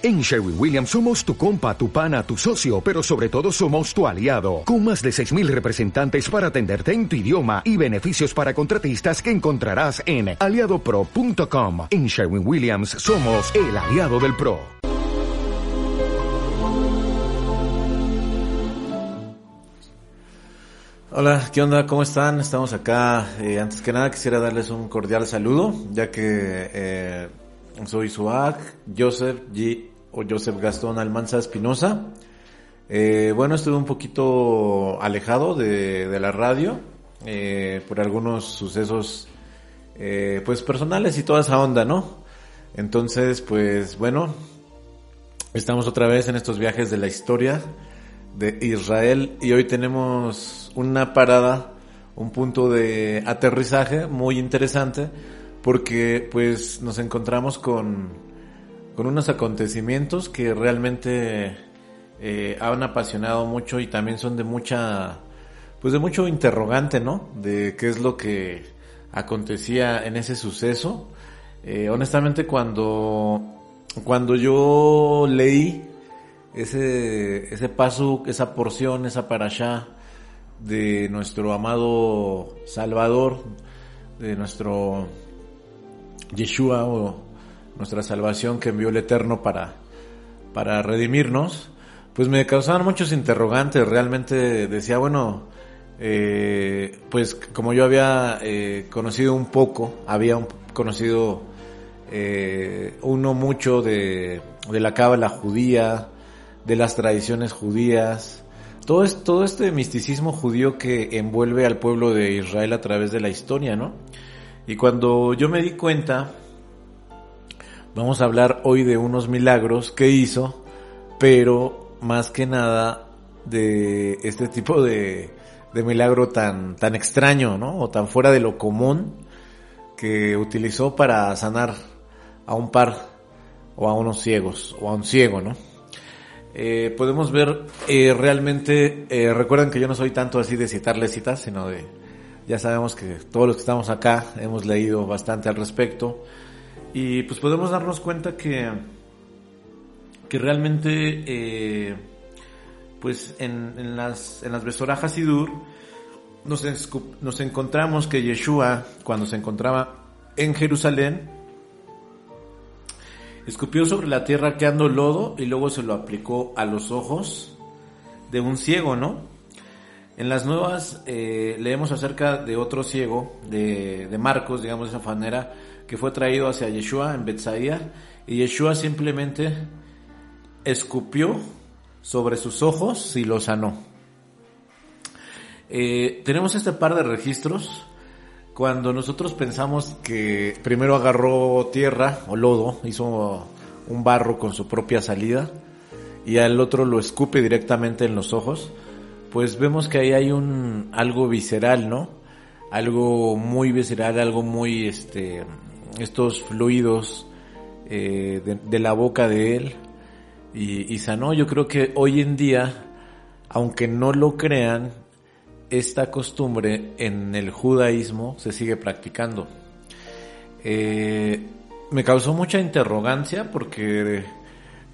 En Sherwin Williams somos tu compa, tu pana, tu socio, pero sobre todo somos tu aliado, con más de 6.000 representantes para atenderte en tu idioma y beneficios para contratistas que encontrarás en aliadopro.com. En Sherwin Williams somos el aliado del PRO. Hola, ¿qué onda? ¿Cómo están? Estamos acá. Eh, antes que nada quisiera darles un cordial saludo, ya que eh, soy Suag, Joseph G. o Joseph Gastón Almanza Espinosa. Eh, bueno, estuve un poquito alejado de, la radio eh, por algunos sucesos eh, pues personales y toda esa onda, ¿no? Entonces, pues bueno, estamos otra vez en estos viajes de la historia de Israel y hoy tenemos una parada, un punto de aterrizaje muy interesante porque pues nos encontramos con, con unos acontecimientos que realmente eh, han apasionado mucho y también son de mucha, pues de mucho interrogante, ¿no? De qué es lo que acontecía en ese suceso. Eh, honestamente cuando, cuando yo leí ese, ese paso, esa porción, esa parashá de nuestro amado Salvador, de nuestro Yeshua o nuestra salvación que envió el Eterno para, para redimirnos, pues me causaban muchos interrogantes. Realmente decía, bueno, eh, pues como yo había eh, conocido un poco, había conocido eh, uno mucho de, de la cábala judía, de las tradiciones judías, todo, es, todo este misticismo judío que envuelve al pueblo de Israel a través de la historia, ¿no? Y cuando yo me di cuenta, vamos a hablar hoy de unos milagros que hizo, pero más que nada de este tipo de, de milagro tan, tan extraño, ¿no? O tan fuera de lo común que utilizó para sanar a un par o a unos ciegos o a un ciego, ¿no? Eh, podemos ver eh, realmente, eh, recuerden que yo no soy tanto así de citarles citas, sino de ya sabemos que todos los que estamos acá hemos leído bastante al respecto. Y pues podemos darnos cuenta que, que realmente, eh, pues en, las, en las Besorajas Sidur, nos, nos encontramos que Yeshua, cuando se encontraba en Jerusalén, escupió sobre la tierra quedando lodo y luego se lo aplicó a los ojos de un ciego, ¿no? En las nuevas eh, leemos acerca de otro ciego, de, de, Marcos, digamos de esa manera, que fue traído hacia Yeshua en Betsaía y Yeshua simplemente escupió sobre sus ojos y lo sanó. Eh, tenemos este par de registros cuando nosotros pensamos que primero agarró tierra o lodo, hizo un barro con su propia salida y al otro lo escupe directamente en los ojos pues vemos que ahí hay un algo visceral, ¿no? Algo muy visceral, algo muy, este, estos fluidos eh, de, la boca de él y, sanó. Yo creo que hoy en día, aunque no lo crean, esta costumbre en el judaísmo se sigue practicando. Eh, me causó mucha interrogancia porque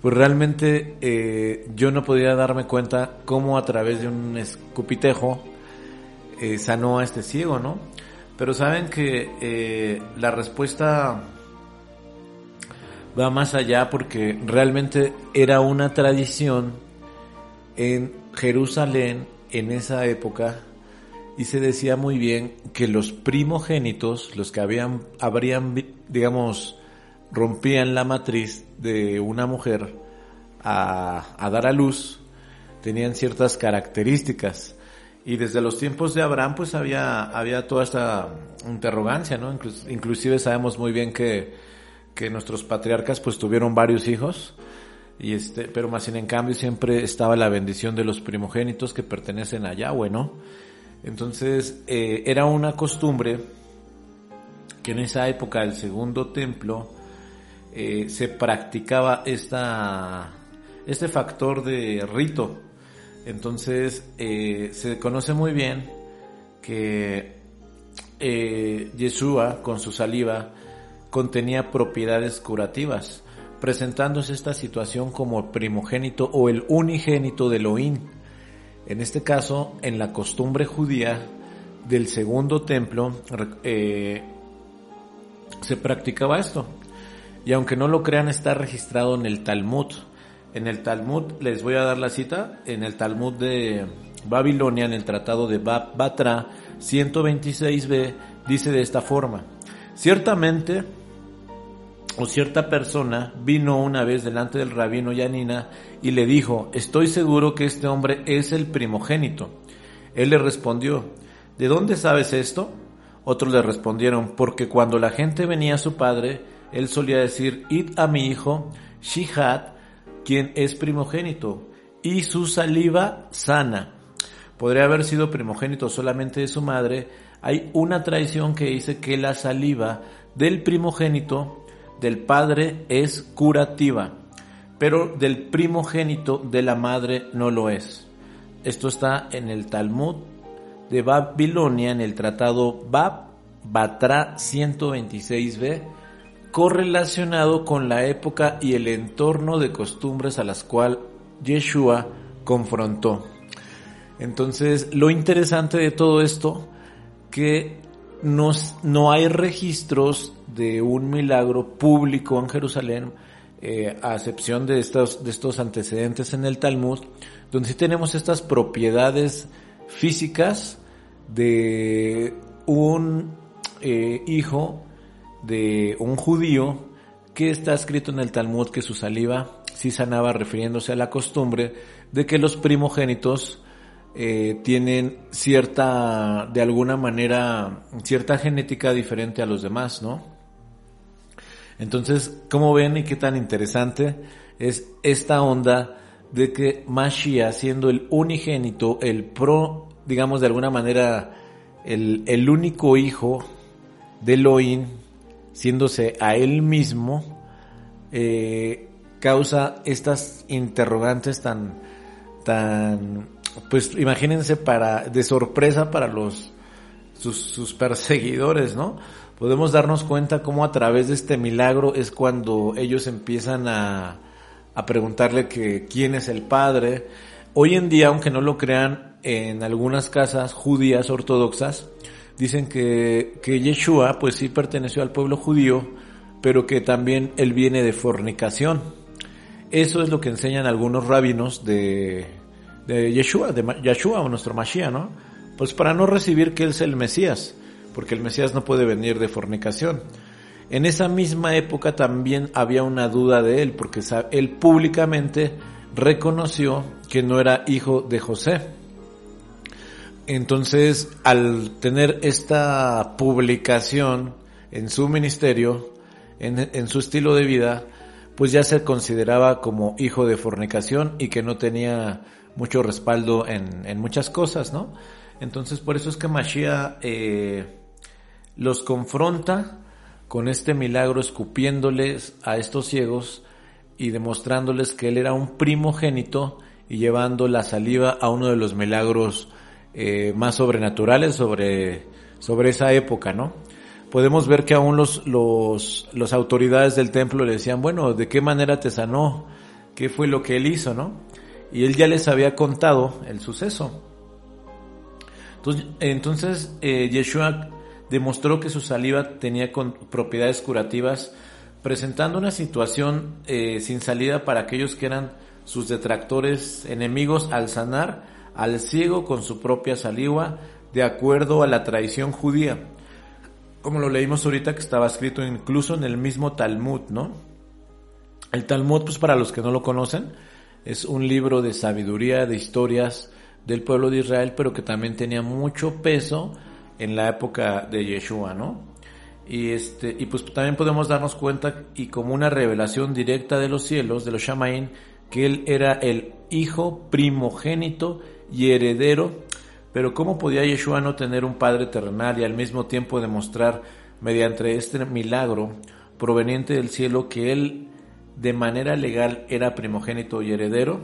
pues realmente eh, yo no podía darme cuenta cómo a través de un escupitejo sanó a este ciego, ¿no? Pero saben que eh, la respuesta va más allá porque realmente era una tradición en Jerusalén en esa época y se decía muy bien que los primogénitos, los que habían, habrían, digamos, rompían la matriz de una mujer a, a, dar a luz, tenían ciertas características. Y desde los tiempos de Abraham pues había, había toda esta interrogancia, ¿no? Inclusive sabemos muy bien que, que nuestros patriarcas pues tuvieron varios hijos, y este, pero más sin en cambio siempre estaba la bendición de los primogénitos que pertenecen a Yahweh, ¿no? Entonces eh, era una costumbre que en esa época del segundo templo eh, se practicaba esta, este factor de rito. Entonces eh, se conoce muy bien que eh, Yeshua con su saliva contenía propiedades curativas. presentándose esta situación como primogénito o el unigénito de Elohim. En este caso, en la costumbre judía del segundo templo, eh, se practicaba esto. Y aunque no lo crean, está registrado en el Talmud. En el Talmud, les voy a dar la cita, en el Talmud de Babilonia, en el Tratado de Batra 126b, dice de esta forma, ciertamente, o cierta persona vino una vez delante del rabino Yanina y le dijo, estoy seguro que este hombre es el primogénito. Él le respondió, ¿de dónde sabes esto? Otros le respondieron, porque cuando la gente venía a su padre, él solía decir, id a mi hijo, Shihad, quien es primogénito, y su saliva sana. Podría haber sido primogénito solamente de su madre. Hay una tradición que dice que la saliva del primogénito del padre es curativa, pero del primogénito de la madre no lo es. Esto está en el Talmud de Babilonia, en el tratado Bab Batra 126b, correlacionado con la época y el entorno de costumbres a las cuales Yeshua confrontó. Entonces, lo interesante de todo esto, que no hay registros de un milagro público en Jerusalén, eh, a excepción de estos, de estos antecedentes en el Talmud, donde sí tenemos estas propiedades físicas de un eh, hijo de un judío que está escrito en el Talmud que su saliva sí sanaba refiriéndose a la costumbre de que los primogénitos eh, tienen cierta, de alguna manera, cierta genética diferente a los demás, ¿no? Entonces, ¿cómo ven y qué tan interesante es esta onda de que Mashiach, siendo el unigénito, el pro, digamos de alguna manera, el, el único hijo de Elohim, siéndose a él mismo, eh, causa estas interrogantes tan, tan, pues imagínense para, de sorpresa para los, sus, sus perseguidores, ¿no? Podemos darnos cuenta cómo a través de este milagro es cuando ellos empiezan a, a preguntarle que quién es el padre. Hoy en día, aunque no lo crean, en algunas casas judías ortodoxas, dicen que, que Yeshua pues sí perteneció al pueblo judío, pero que también él viene de fornicación. Eso es lo que enseñan algunos rabinos de, de Yeshua, de Yeshua o nuestro Mashiach, ¿no? Pues para no recibir que él es el Mesías, porque el Mesías no puede venir de fornicación. En esa misma época también había una duda de él, porque él públicamente reconoció que no era hijo de José. Entonces, al tener esta publicación en su ministerio, en, su estilo de vida, pues ya se consideraba como hijo de fornicación y que no tenía mucho respaldo en, muchas cosas, ¿no? Entonces, por eso es que Mashiach eh, los confronta con este milagro escupiéndoles a estos ciegos y demostrándoles que él era un primogénito y llevando la saliva a uno de los milagros eh, más sobrenaturales sobre, sobre esa época, ¿no? Podemos ver que aún los, los, los autoridades del templo le decían, bueno, ¿de qué manera te sanó? ¿Qué fue lo que él hizo, no? Y él ya les había contado el suceso. Entonces, entonces eh, Yeshua demostró que su saliva tenía propiedades curativas, presentando una situación eh, sin salida para aquellos que eran sus detractores enemigos al sanar al ciego con su propia saliva, de acuerdo a la tradición judía. Como lo leímos ahorita que estaba escrito incluso en el mismo Talmud, ¿no? El Talmud, pues para los que no lo conocen, es un libro de sabiduría, de historias del pueblo de Israel, pero que también tenía mucho peso en la época de Yeshua, ¿no? Y este, y pues también podemos darnos cuenta y como una revelación directa de los cielos, de los Shamaín, que él era el hijo primogénito y heredero, pero ¿cómo podía Yeshua no tener un padre terrenal y al mismo tiempo demostrar mediante este milagro proveniente del cielo que él de manera legal era primogénito y heredero?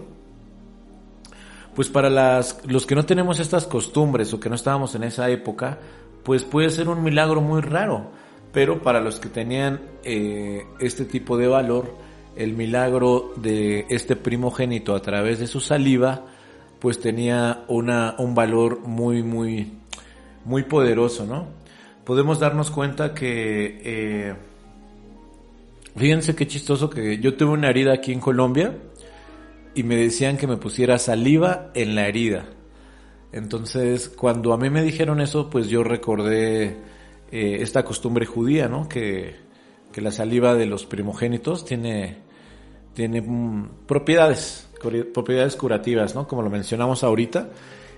Pues para las, los que no tenemos estas costumbres o que no estábamos en esa época, pues puede ser un milagro muy raro, pero para los que tenían eh, este tipo de valor, el milagro de este primogénito a través de su saliva, pues tenía una, un valor muy, muy, muy poderoso, ¿no? Podemos darnos cuenta que, eh, fíjense qué chistoso que yo tuve una herida aquí en Colombia y me decían que me pusiera saliva en la herida. Entonces, cuando a mí me dijeron eso, pues yo recordé eh, esta costumbre judía, ¿no? Que, que la saliva de los primogénitos tiene tiene mm, propiedades, propiedades curativas, ¿no? Como lo mencionamos ahorita.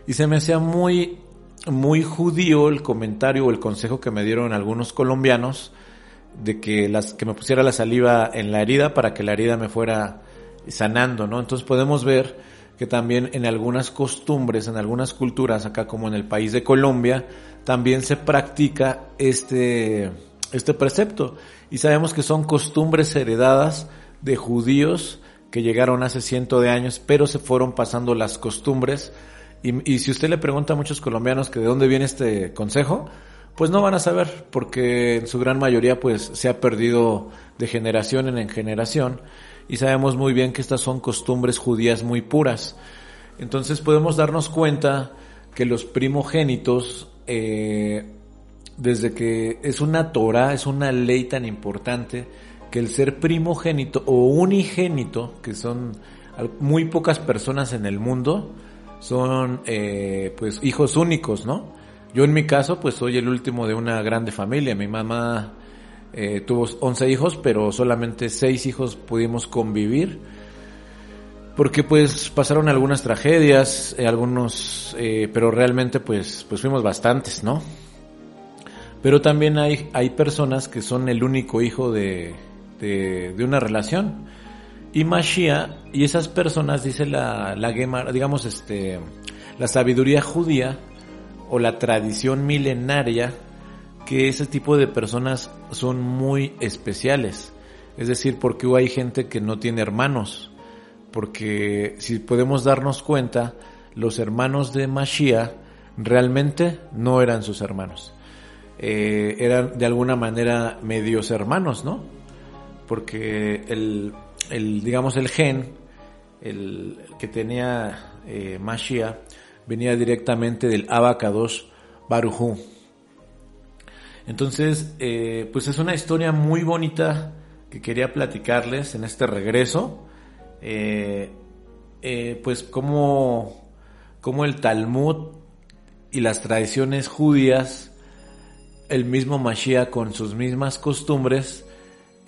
Y se me hacía muy, muy judío el comentario o el consejo que me dieron algunos colombianos de que, las, que me pusiera la saliva en la herida para que la herida me fuera sanando, ¿no? Entonces podemos ver que también en algunas costumbres, en algunas culturas, acá como en el país de Colombia, también se practica este, este precepto. Y sabemos que son costumbres heredadas de judíos que llegaron hace cientos de años, pero se fueron pasando las costumbres. Y, si usted le pregunta a muchos colombianos que de dónde viene este consejo, pues no van a saber, porque en su gran mayoría pues se ha perdido de generación en generación y sabemos muy bien que estas son costumbres judías muy puras. Entonces podemos darnos cuenta que los primogénitos, eh, desde que es una Torah, es una ley tan importante, que el ser primogénito o unigénito, que son muy pocas personas en el mundo, son eh, pues hijos únicos, ¿no? Yo en mi caso pues soy el último de una grande familia. Mi mamá eh, tuvo 11 hijos, pero solamente 6 hijos pudimos convivir. Porque pues pasaron algunas tragedias, eh, algunos, pero realmente pues, pues fuimos bastantes, ¿no? Pero también hay, hay personas que son el único hijo de, de, una relación. Y Mashiach, y esas personas, dice la, la digamos, este, la sabiduría judía o la tradición milenaria, que ese tipo de personas son muy especiales. Es decir, porque hay gente que no tiene hermanos. Porque si podemos darnos cuenta, los hermanos de Mashiach realmente no eran sus hermanos. Eh, eran de alguna manera medios hermanos, ¿no? Porque el, digamos, el gen, el, que tenía eh, Mashiach, venía directamente del Abacados Barujú. Entonces, eh, pues es una historia muy bonita que quería platicarles en este regreso. Eh, eh, pues como, como el Talmud y las tradiciones judías, el mismo Mashiach con sus mismas costumbres,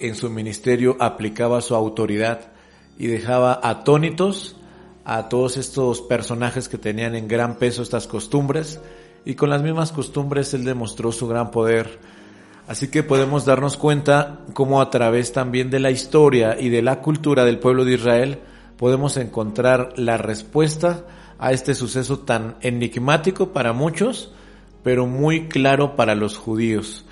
en su ministerio aplicaba su autoridad y dejaba atónitos a todos estos personajes que tenían en gran peso estas costumbres y con las mismas costumbres él demostró su gran poder. Así que podemos darnos cuenta cómo a través también de la historia y de la cultura del pueblo de Israel podemos encontrar la respuesta a este suceso tan enigmático para muchos, pero muy claro para los judíos.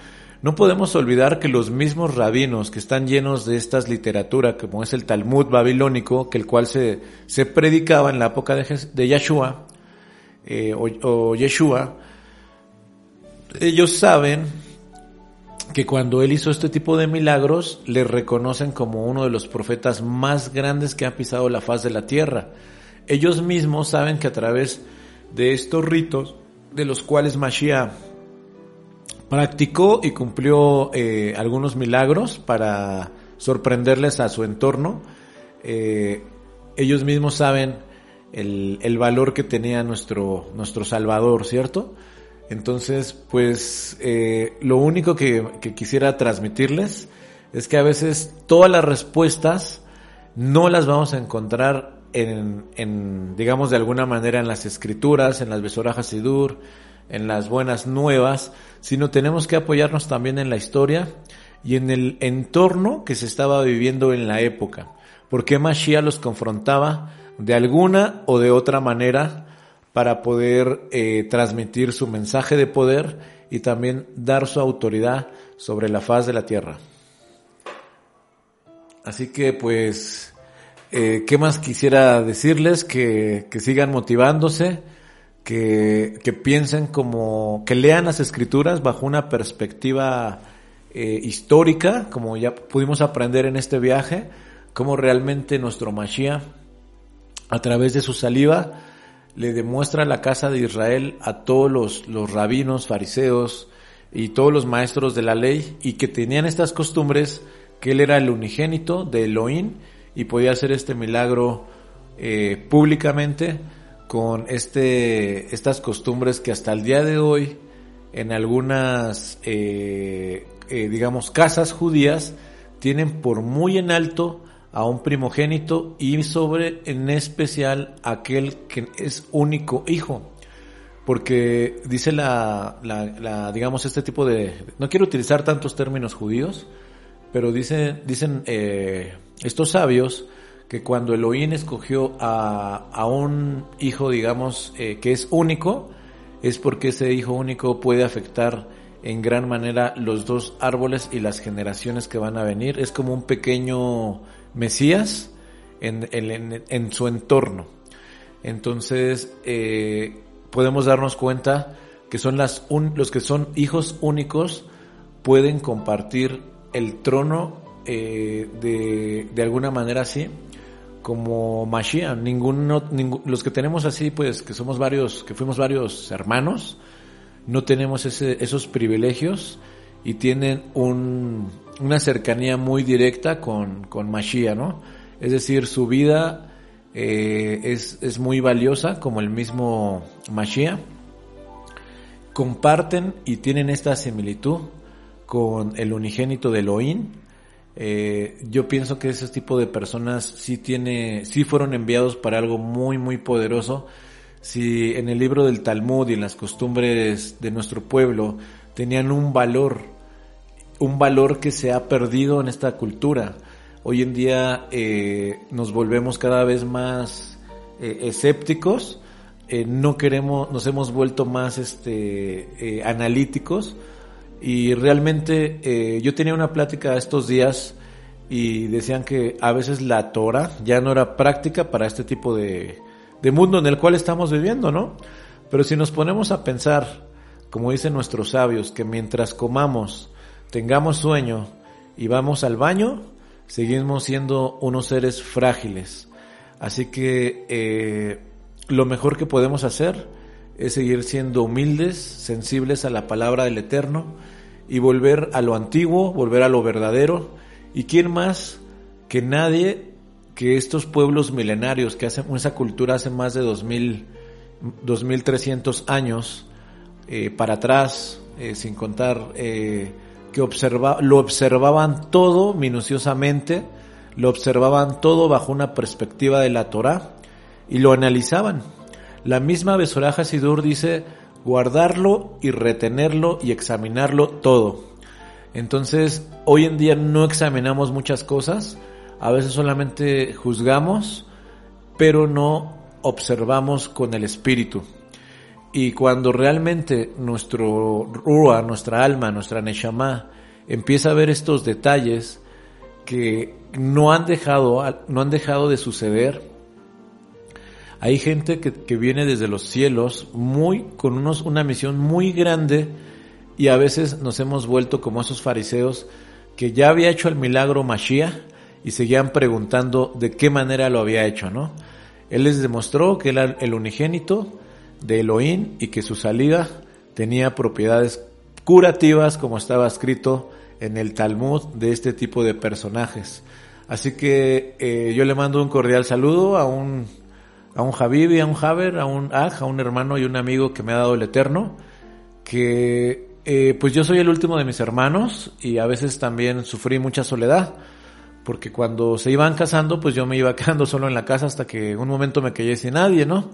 No podemos olvidar que los mismos rabinos que están llenos de estas literatura, como es el Talmud babilónico, que el cual se, se predicaba en la época de, de Yeshua, eh, o, Yeshua, ellos saben que cuando él hizo este tipo de milagros, le reconocen como uno de los profetas más grandes que ha pisado la faz de la tierra. Ellos mismos saben que a través de estos ritos, de los cuales Mashiach Practicó y cumplió eh, algunos milagros para sorprenderles a su entorno. Eh, ellos mismos saben el, valor que tenía nuestro, nuestro Salvador, ¿cierto? Entonces, pues eh, lo único que, quisiera transmitirles es que a veces todas las respuestas no las vamos a encontrar en, en digamos, de alguna manera en las escrituras, en las Besorajas Sidur, en las buenas nuevas, sino tenemos que apoyarnos también en la historia y en el entorno que se estaba viviendo en la época, porque Mashiach los confrontaba de alguna o de otra manera para poder eh, transmitir su mensaje de poder y también dar su autoridad sobre la faz de la tierra. Así que pues, eh, ¿qué más quisiera decirles? Que, que sigan motivándose, que, que piensen como, que lean las escrituras bajo una perspectiva eh, histórica, como ya pudimos aprender en este viaje, cómo realmente nuestro Mashiach, a través de su saliva, le demuestra la casa de Israel a todos los, los rabinos, fariseos y todos los maestros de la ley y que tenían estas costumbres, que él era el unigénito de Elohim y podía hacer este milagro eh, públicamente con este, estas costumbres que hasta el día de hoy en algunas, eh, eh, digamos, casas judías tienen por muy en alto a un primogénito y sobre en especial aquel que es único hijo. Porque dice la, la, digamos, este tipo de, no quiero utilizar tantos términos judíos, pero dice, dicen eh, estos sabios que cuando Elohim escogió a, a un hijo, digamos, eh, que es único, es porque ese hijo único puede afectar en gran manera los dos árboles y las generaciones que van a venir. Es como un pequeño Mesías en, en, su entorno. Entonces, eh, podemos darnos cuenta que son las los que son hijos únicos pueden compartir el trono eh, de, de, alguna manera así como Mashiach. Ninguno, los que tenemos así, pues que somos varios, que fuimos varios hermanos, no tenemos esos privilegios y tienen un, una cercanía muy directa con, con Mashiach, ¿no? Es decir, su vida eh, es, es, muy valiosa como el mismo Mashiach. Comparten y tienen esta similitud con el unigénito de Elohim. Eh, yo pienso que ese tipo de personas sí tiene, sí fueron enviados para algo muy, muy poderoso. Si en el libro del Talmud y en las costumbres de nuestro pueblo tenían un valor un valor que se ha perdido en esta cultura. Hoy en día eh, nos volvemos cada vez más eh, escépticos, no queremos, nos hemos vuelto más este, analíticos y realmente yo tenía una plática estos días y decían que a veces la Torah ya no era práctica para este tipo de, de mundo en el cual estamos viviendo, ¿no? Pero si nos ponemos a pensar, como dicen nuestros sabios, que mientras comamos tengamos sueño y vamos al baño, seguimos siendo unos seres frágiles. Así que eh, lo mejor que podemos hacer es seguir siendo humildes, sensibles a la palabra del Eterno y volver a lo antiguo, volver a lo verdadero. ¿Y quién más que nadie que estos pueblos milenarios que hacen esa cultura hace más de 2000, 2300 años eh, para atrás, eh, sin contar que observa, lo observaban todo minuciosamente, lo observaban todo bajo una perspectiva de la Torah y lo analizaban. La misma Besoraja Sidur dice guardarlo y retenerlo y examinarlo todo. Entonces, hoy en día no examinamos muchas cosas, a veces solamente juzgamos, pero no observamos con el espíritu. Y cuando realmente nuestro Rua, nuestra alma, nuestra Neshama, empieza a ver estos detalles que no han dejado, no han dejado de suceder, hay gente que, viene desde los cielos muy, con unos, una misión muy grande y a veces nos hemos vuelto como esos fariseos que ya había hecho el milagro Mashiach y seguían preguntando de qué manera lo había hecho, ¿no? Él les demostró que era el unigénito, de Elohim y que su salida tenía propiedades curativas como estaba escrito en el Talmud de este tipo de personajes. Así que eh, yo le mando un cordial saludo a un, a un y a un Haber, a un Aj, a un hermano y un amigo que me ha dado el Eterno, que eh, pues yo soy el último de mis hermanos y a veces también sufrí mucha soledad, porque cuando se iban casando pues yo me iba quedando solo en la casa hasta que un momento me quedé sin nadie, ¿no?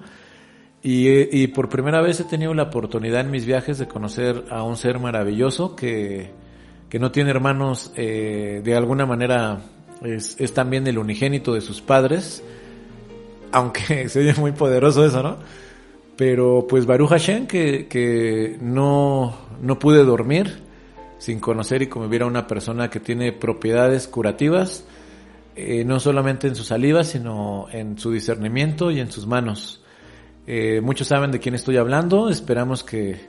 Y, y, por primera vez he tenido la oportunidad en mis viajes de conocer a un ser maravilloso que, que no tiene hermanos, eh, de alguna manera es, también el unigénito de sus padres, aunque se oye muy poderoso eso, ¿no? Pero pues Baruch Hashem, que, que no, no pude dormir sin conocer y convivir a una persona que tiene propiedades curativas, eh, no solamente en su saliva, sino en su discernimiento y en sus manos. Eh, muchos saben de quién estoy hablando. Esperamos que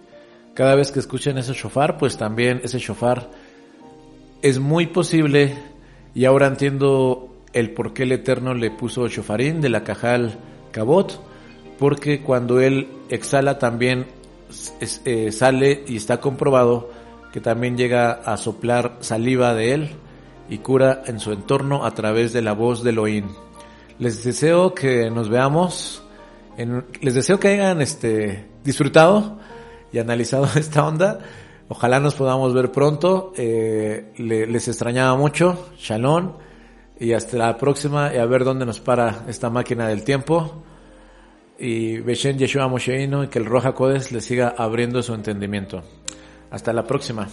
cada vez que escuchen ese shofar, pues también ese shofar es muy posible, y ahora entiendo el por qué el Eterno le puso shofarín de la cajal cabot, porque cuando él exhala también eh, sale y está comprobado que también llega a soplar saliva de él y cura en su entorno a través de la voz de Elohim. Les deseo que nos veamos, les deseo que hayan este, disfrutado y analizado esta onda. Ojalá nos podamos ver pronto. Eh, les extrañaba mucho. Shalom. Y hasta la próxima y a ver dónde nos para esta máquina del tiempo. Y Beshen Yeshua Mosheino y que el Roja Codes le siga abriendo su entendimiento. Hasta la próxima.